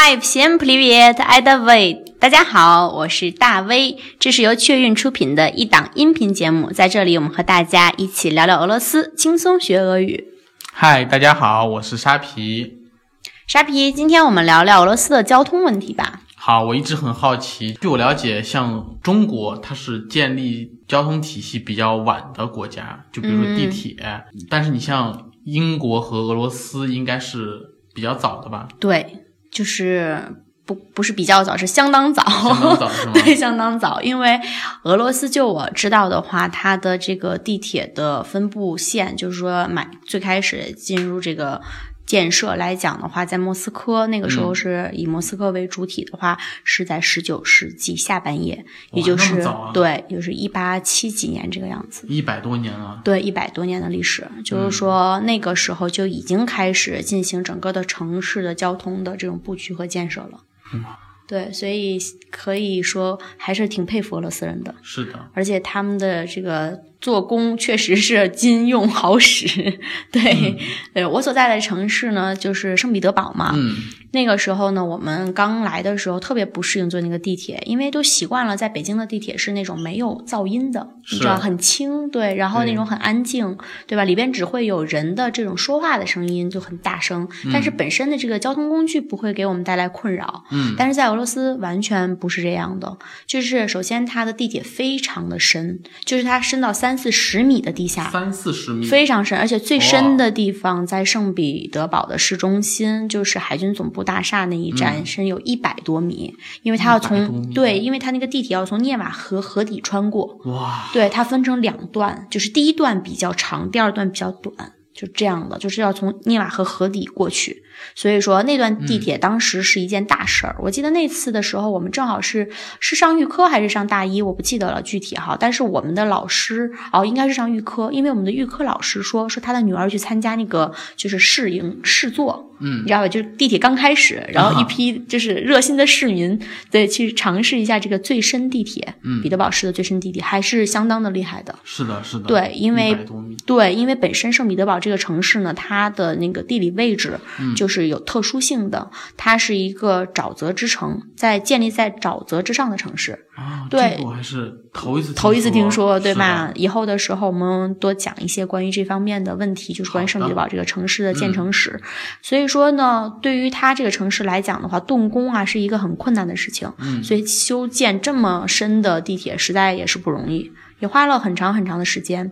Hi, всем привет, это вы。大家好，我是大威，这是由雀韵出品的一档音频节目，在这里我们和大家一起聊聊俄罗斯，轻松学俄语。嗨，大家好，我是沙皮。沙皮，今天我们聊聊俄罗斯的交通问题吧。好，我一直很好奇，据我了解，像中国，它是建立交通体系比较晚的国家，就比如说地铁，但是你像英国和俄罗斯，应该是比较早的吧？对， 就是不不是比较早，是相当早，相当早？对，相当早。因为俄罗斯，就我知道的话，它的这个地铁的分布线，就是说买最开始进入这个建设来讲的话，在莫斯科那个时候是以莫斯科为主体的话，是在十九世纪下半叶，也就是、对，就是一八七几年这个样子。一百多年了。对，一百多年的历史，就是说那个时候就已经开始进行整个的城市的交通的这种布局和建设了。嗯对，所以可以说还是挺佩服俄罗斯人的，是的，而且他们的这个做工确实是金用好使。对，对我所在的城市呢，就是圣彼得堡嘛。嗯，那个时候呢，我们刚来的时候特别不适应坐那个地铁，因为都习惯了在北京的地铁是那种没有噪音的，你知道很轻，对，然后那种很安静，对吧？里边只会有人的这种说话的声音就很大声，但是本身的这个交通工具不会给我们带来困扰。嗯，但是在俄罗斯完全不是这样的，就是首先它的地铁非常的深，就是它深到三四十米的地下，三四十米，非常深，而且最深的地方在圣彼得堡的市中心，就是海军总部大厦那一站，深有一百多米，因为它要从对，因为它那个地铁要从涅瓦河河底穿过，哇，对，它分成两段，就是第一段比较长，第二段比较短。就这样的，就是要从涅瓦河河底过去，所以说那段地铁当时是一件大事儿。我记得那次的时候，我们正好是是上预科还是上大一，我不记得了具体哈。但是我们的老师哦，应该是上预科，因为我们的预科老师说说他的女儿去参加那个就是试营试坐，嗯你知道吧？就是地铁刚开始，然后一批就是热心的市民对去尝试一下这个最深地铁，嗯彼得堡市的最深地铁还是相当的厉害的。是的，是的，对因为100多米，对，因为本身圣彼得堡这个城市呢，它的那个地理位置嗯就是有特殊性的，它是一个沼泽之城，在建立在沼泽之上的城市。啊，对这个我还是头一次头一次听说，对是吧？以后的时候我们多讲一些关于这方面的问题，就是关于圣彼得堡这个城市的建成史。所以说呢，对于它这个城市来讲的话，动工啊是一个很困难的事情。嗯所以修建这么深的地铁，实在也是不容易，也花了很长很长的时间。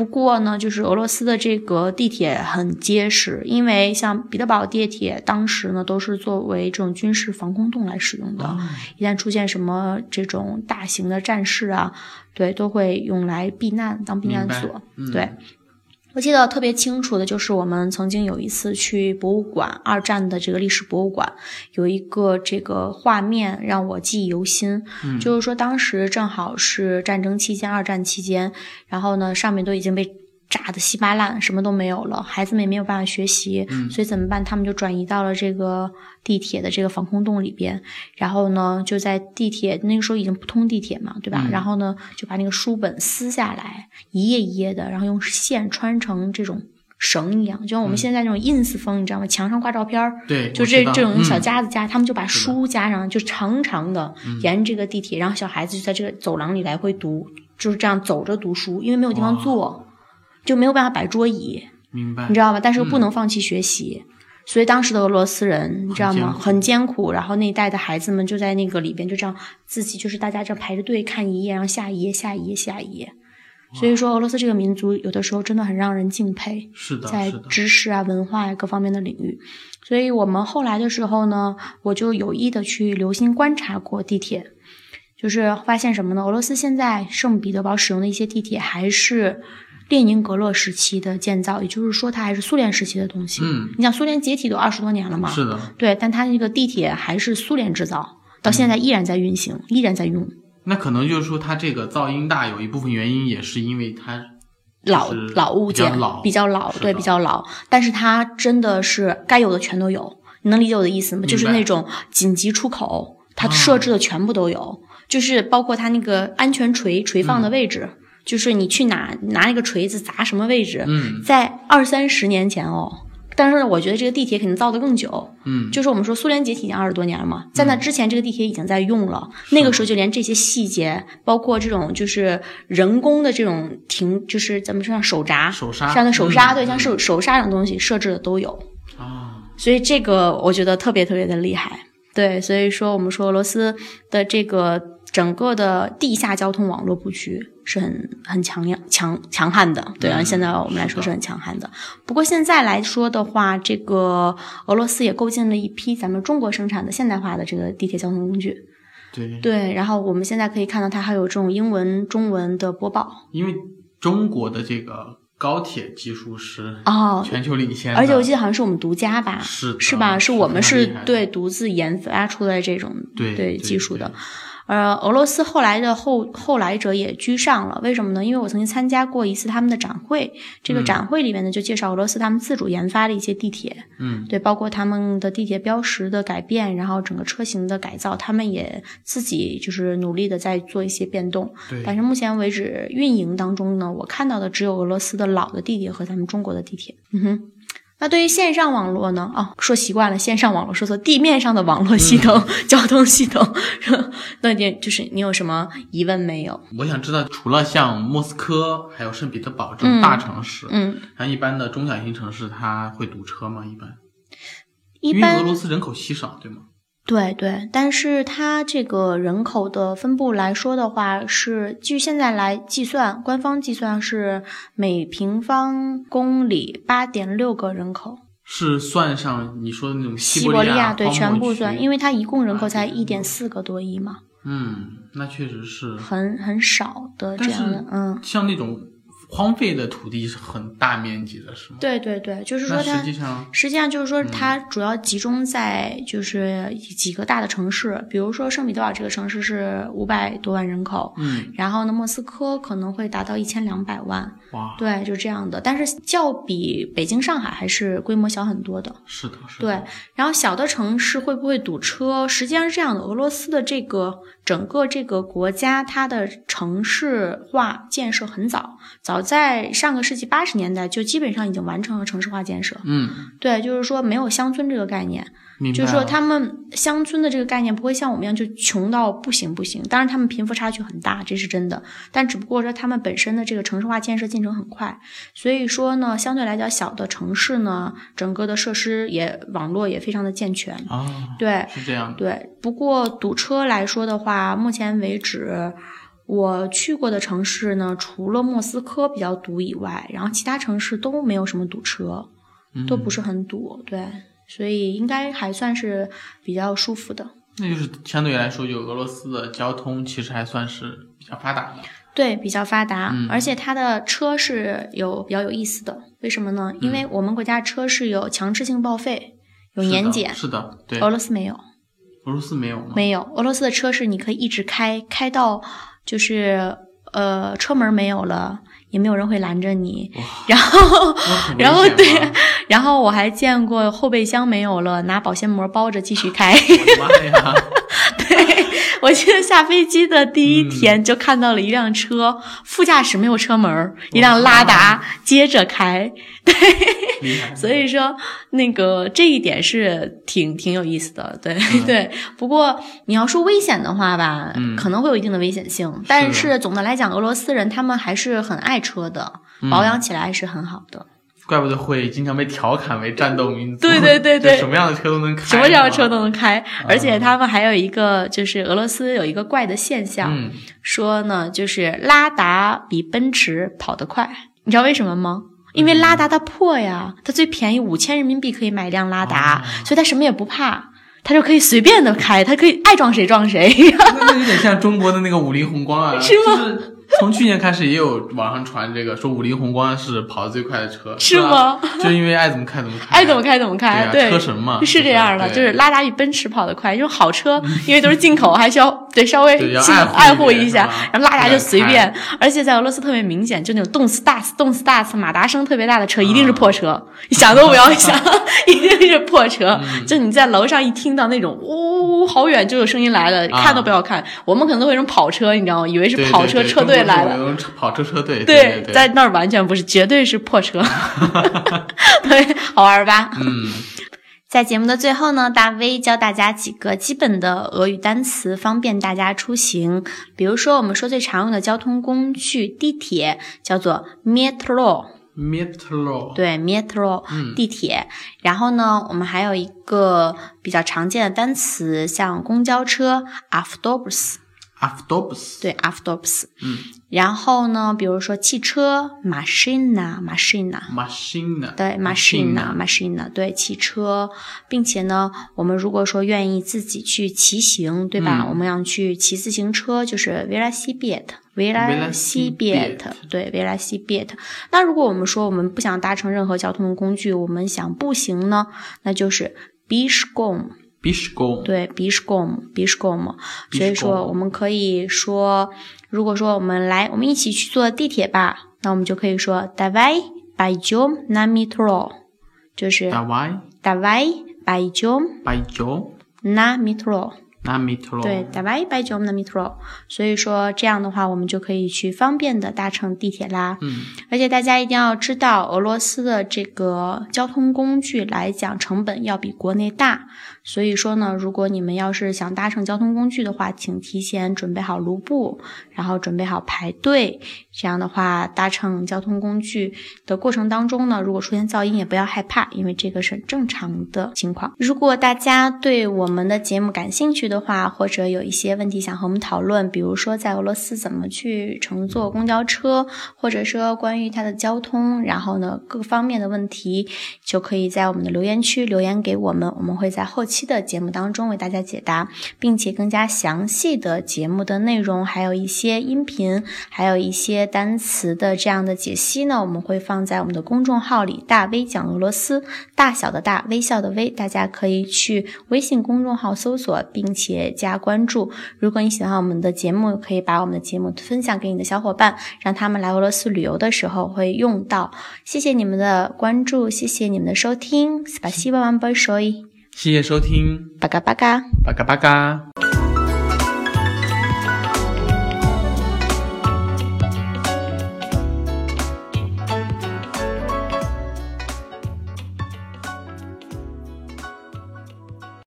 不过呢，就是俄罗斯的这个地铁很结实，因为像彼得堡地铁当时呢都是作为这种军事防空洞来使用的。啊一旦出现什么这种大型的战事啊，对，都会用来避难当避难所。嗯对，我记得特别清楚的就是我们曾经有一次去博物馆，二战的这个历史博物馆，有一个这个画面让我记忆犹新。嗯就是说当时正好是战争期间，二战期间，然后呢上面都已经被。炸的稀巴烂，什么都没有了，孩子们也没有办法学习，嗯所以怎么办？他们就转移到了这个地铁的这个防空洞里边，然后呢，就在地铁那个时候已经不通地铁嘛，对吧？嗯然后呢，就把那个书本撕下来，一页一页的，然后用线穿成这种绳一样，就像我们现在那种 ins 风，你知道吗？墙上挂照片儿，对，就这这种小嗯夹子夹，他们就把书夹上，就长长的沿着这个地铁，然后小孩子就在这个走廊里来回读，就是这样走着读书，因为没有地方哇坐，就没有办法摆桌椅，明白，你知道吧？但是又嗯不能放弃学习，所以当时的俄罗斯人，你知道吗？很艰苦很艰苦。然后那一代的孩子们就在那个里边，就这样自己就是大家这样排着队看一页，然后下一页，下一页，下一页。所以说，俄罗斯这个民族有的时候真的很让人敬佩，是的，在，知识啊、文化啊、各方面的领域。所以我们后来的时候呢，我就有意的去留心观察过地铁，就是发现什么呢？俄罗斯现在圣彼得堡使用的一些地铁还是列宁格勒时期的建造，也就是说它还是苏联时期的东西。嗯，你想苏联解体都二十多年了嘛？是的，对，但它那个地铁还是苏联制造，到现在依然在运行，依然在用。那可能就是说它这个噪音大，有一部分原因也是因为它老老物件比较老。比较老，对，比较老，但是它真的是该有的全都有，你能理解我的意思吗？就是那种紧急出口，它啊。设置的全部都有，就是包括它那个安全锤垂放的嗯。位置，就是你去拿拿那个锤子砸什么位置，嗯在二三十年前哦。但是我觉得这个地铁肯定造的更久，嗯，就是我们说苏联解体已经二十多年了嘛，在那之前这个地铁已经在用了，那个时候就连这些细节，包括这种就是人工的这种停，就是咱们说像手闸、手刹像的手刹，对，嗯像手手刹这种东西设置的都有，啊，所以这个我觉得特别特别的厉害。对，所以说我们说俄罗斯的这个整个的地下交通网络布局是很很强硬、强强悍的。对，啊嗯现在我们来说是很强悍的。不过现在来说的话，这个俄罗斯也构建了一批咱们中国生产的现代化的这个地铁交通工具。对，对，然后我们现在可以看到它还有这种英文、中文的播报。因为中国的这个高铁技术是哦全球领先的，而且我记得好像是我们独家吧，是是吧？是我们是对独自研发出来这种对对技术的对。呃，俄罗斯后来的后后来者也居上了，为什么呢？因为我曾经参加过一次他们的展会，这个嗯展会里面呢就介绍俄罗斯他们自主研发的一些地铁，嗯，对，包括他们的地铁标识的改变，然后整个车型的改造，他们也自己就是努力的在做一些变动。对，但是目前为止，运营当中呢，我看到的只有俄罗斯的老的地铁和咱们中国的地铁。嗯哼。那对于线上网络呢？哦，说习惯了线上网络，说错，地面上的网络系统、嗯 交通系统。那你就是你有什么疑问没有？我想知道，除了像莫斯科还有圣彼得堡这种大城市，嗯，像一般的中小型城市，它会堵车吗？一般，一因为俄罗斯人口稀少，对吗？对对，但是它这个人口的分布来说的话，是据现在来计算，官方计算是每平方公里八点六个人口。是算上你说的那种西伯伯利亚对荒漠区全部算，因为它一共人口才8.6一点四个多亿嘛，嗯，那确实是。很很少的这样的，，嗯，像那种荒废的土地是很大面积的，是吗？对对对，就是说它实际上，实际上就是说，它主要集中在就是几个大的城市，比如说圣彼得堡这个城市是五百多万人口，嗯，然后呢，莫斯科可能会达到一千两百万，哇，对，就这样的。但是较比北京、上海还是规模小很多的。是的，是的，对，然后小的城市会不会堵车？实际上是这样的，俄罗斯的这个整个这个国家，它的城市化建设很早，早在上个世纪八十年代就基本上已经完成了城市化建设。嗯，对，就是说没有乡村这个概念，就是说他们乡村的这个概念不会像我们一样就穷到不行不行。当然，他们贫富差距很大，这是真的。但只不过说他们本身的这个城市化建设进程很快，所以说呢，相对来讲小的城市呢，整个的设施也网络也非常的健全。啊，对是这样的，对，不过堵车来说的话，目前为止。我去过的城市呢，除了莫斯科比较堵以外，然后其他城市都没有什么堵车。都不嗯是很堵，对，所以应该还算是比较舒服的。那就是相对来说，就俄罗斯的交通其实还算是比较发达的。对，比较发达，嗯而且它的车是有比较有意思的。为什么呢？因为我们国家车是有强制性报废，有年检，是的，对，俄罗斯没有，俄罗斯没有吗？没有。俄罗斯的车是你可以一直开，开到就是呃车门没有了，也没有人会拦着你。然后，然后对吗，然后我还见过后备箱没有了，拿保鲜膜包着继续开。我的妈呀！对，我记得下飞机的第一嗯天就看到了一辆车，副驾驶没有车门，一辆拉达接着开。厉害，所以说，那个这一点是挺挺有意思的，对、对。不过你要说危险的话吧，嗯可能会有一定的危险性，但是是总的来讲，俄罗斯人他们还是很爱车的，嗯保养起来是很好的。怪不得会经常被调侃为战斗民族。对对对对什么样的车都能开，什么样的车都能。开，而且他们还有一个，就是俄罗斯有一个怪的现象，嗯，说呢，就是拉达比奔驰跑得快，你知道为什么吗？因为拉达它破呀，它最便宜五千人民币可以买一辆拉达，哦所以它什么也不怕，它就可以随便的开，它可以爱撞谁撞谁。那那有点像中国的那个五菱宏光啊，是吗就是从去年开始也有网上传这个，说五菱宏光是跑得最快的车，是吧吗？就因为爱怎么开怎么开，爱怎么开怎么开，对啊车神嘛是这样的，就是拉达比奔驰跑得快，因为好车，因为都是进口，还需要对稍微对爱护一下，然后拉达就随便，而且在俄罗斯特别明显，就那种动次打次、动次打次、马达声特别大的车，一定是破车，你想都不要 想，一定是破车。就你在楼上一听到那种呜、好远就有声音来了，啊看都不要看。我们可能都会有一种跑车，你知道吗？以为是跑车车队来了。了，跑车车队，对对，在那儿完全不是，绝对是破车。对，好玩吧？嗯，在节目的最后呢，大 V 教大家几个基本的俄语单词，方便大家出行。比如说，我们说最常用的交通工具地铁叫做 metro，metro，对 metro，、嗯地铁。然后呢，我们还有一个比较常见的单词，像公交车 avtobus，，autobus，对 avtobus。嗯然后呢，比如说汽车，machina，machina，machina，对，machina，machina，对，汽车，并且呢，我们如果说愿意自己去骑行，对吧？嗯我们要去骑自行车，就是 velocipede，velocipede，velocipede 对，velocipede。那如果我们说我们不想搭乘任何交通工具，我们想步行呢，那就是 Bishkom，对，Bishkom，Bishkom，所以说我们可以说，如果说我们来，我们一起去坐地铁吧，那我们就可以说 d a v a i b y j o m na metro，就是 d a v a i d a v a i b y j o m b y j o m na metro，na metro，对 d a v a i b y j o m na metro，所以说这样的话，我们就可以去方便的搭乘地铁啦。嗯，而且大家一定要知道，俄罗斯的这个交通工具来讲，成本要比国内大。所以说呢，如果你们要是想搭乘交通工具的话，请提前准备好卢布，然后准备好排队。这样的话，搭乘交通工具的过程当中呢，如果出现噪音，也不要害怕，因为这个是正常的情况。如果大家对我们的节目感兴趣的话，或者有一些问题想和我们讨论，比如说在俄罗斯怎么去乘坐公交车，或者说关于它的交通，然后呢各方面的问题，就可以在我们的留言区留言给我们，我们会在后期的节目当中为大家解答，并且更加详细的节目的内容，还有一些音频，还有一些单词的这样的解析呢，我们会放在我们的公众号里“大 V 讲俄罗斯”，大小的大，微笑的微，大家可以去微信公众号搜索，并且加关注。如果你喜欢我们的节目，可以把我们的节目分享给你的小伙伴，让他们来俄罗斯旅游的时候会用到。谢谢你们的关注，谢谢你们的收听，спасибо вам большое， 谢谢收听，巴嘎巴嘎。巴嘎巴嘎。